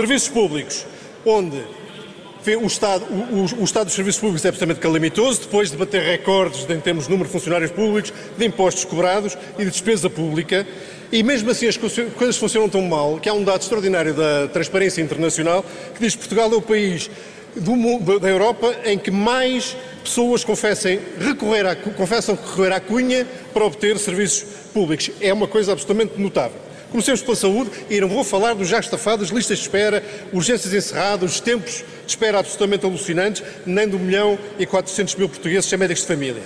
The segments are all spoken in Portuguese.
Serviços públicos, onde o estado, o, o, estado dos serviços públicos é absolutamente calamitoso, depois de bater recordes em termos de número de funcionários públicos, de impostos cobrados e de despesa pública. E mesmo assim as coisas funcionam tão mal que há um dado extraordinário da Transparência Internacional que diz que Portugal é o país do, da Europa em que mais pessoas confessem recorrer à, confessam recorrer à cunha para obter serviços públicos. É uma coisa absolutamente notável. Comecemos pela saúde e não vou falar dos já estafados, listas de espera, urgências encerradas, os tempos de espera absolutamente alucinantes, nem do milhão e 400 mil portugueses sem médicos de família.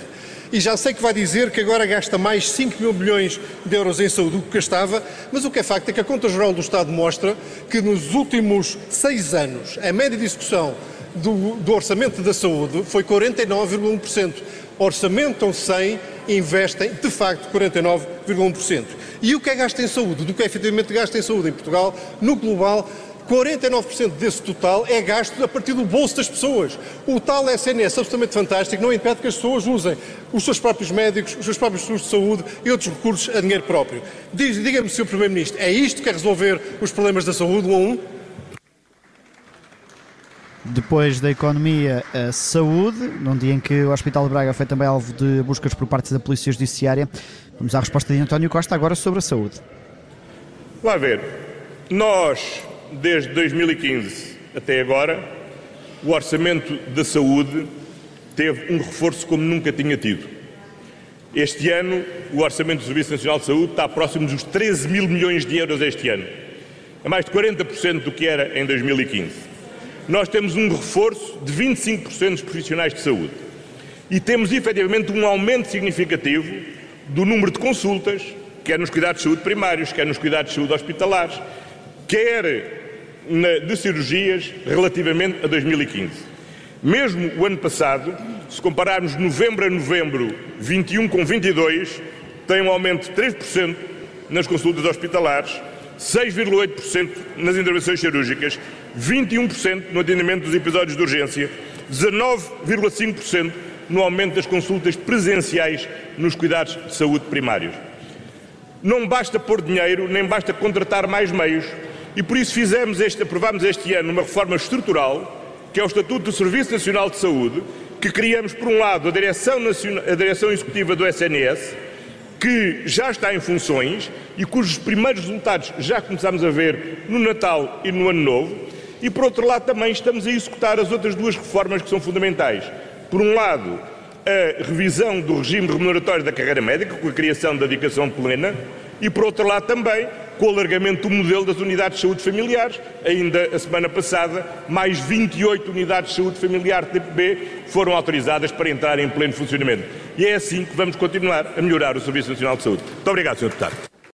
E já sei que vai dizer que agora gasta mais 5 mil milhões de euros em saúde do que gastava, mas o que é facto é que a Conta Geral do Estado mostra que nos últimos seis anos a média de execução do, do orçamento da saúde foi 49,1%. Orçamentam 100, investem de facto 49,1%. E o que é gasto em saúde? Do que é efetivamente gasto em saúde em Portugal, no global, 49% desse total é gasto a partir do bolso das pessoas. O tal SNS absolutamente fantástico não impede que as pessoas usem os seus próprios médicos, os seus próprios seguros de saúde e outros recursos a dinheiro próprio. Diga-me, Sr. Primeiro-Ministro, é isto que é resolver os problemas da saúde um a um? Depois da economia, a saúde, num dia em que o Hospital de Braga foi também alvo de buscas por parte da Polícia Judiciária. Vamos à resposta de António Costa agora sobre a saúde. Lá ver, nós, desde 2015 até agora, o orçamento da saúde teve um reforço como nunca tinha tido. Este ano, o orçamento do Serviço Nacional de Saúde está próximo dos 13 mil milhões de euros este ano. É mais de 40% do que era em 2015 nós temos um reforço de 25% dos profissionais de saúde. E temos efetivamente um aumento significativo do número de consultas, quer nos cuidados de saúde primários, quer nos cuidados de saúde hospitalares, quer na, de cirurgias relativamente a 2015. Mesmo o ano passado, se compararmos novembro a novembro 21 com 22, tem um aumento de 3% nas consultas hospitalares 6,8% nas intervenções cirúrgicas, 21% no atendimento dos episódios de urgência, 19,5% no aumento das consultas presenciais nos cuidados de saúde primários. Não basta pôr dinheiro, nem basta contratar mais meios, e por isso fizemos este, aprovámos este ano uma reforma estrutural, que é o Estatuto do Serviço Nacional de Saúde, que criamos, por um lado, a Direção, Nacional, a Direção Executiva do SNS, que já está em funções e cujos primeiros resultados já começamos a ver no Natal e no Ano Novo, e por outro lado também estamos a executar as outras duas reformas que são fundamentais. Por um lado, a revisão do regime remuneratório da carreira médica, com a criação da dedicação plena, e por outro lado também com o alargamento do modelo das unidades de saúde familiares. Ainda a semana passada, mais 28 unidades de saúde familiar tipo B foram autorizadas para entrar em pleno funcionamento. E é assim que vamos continuar a melhorar o Serviço Nacional de Saúde. Muito obrigado, Sr. Deputado.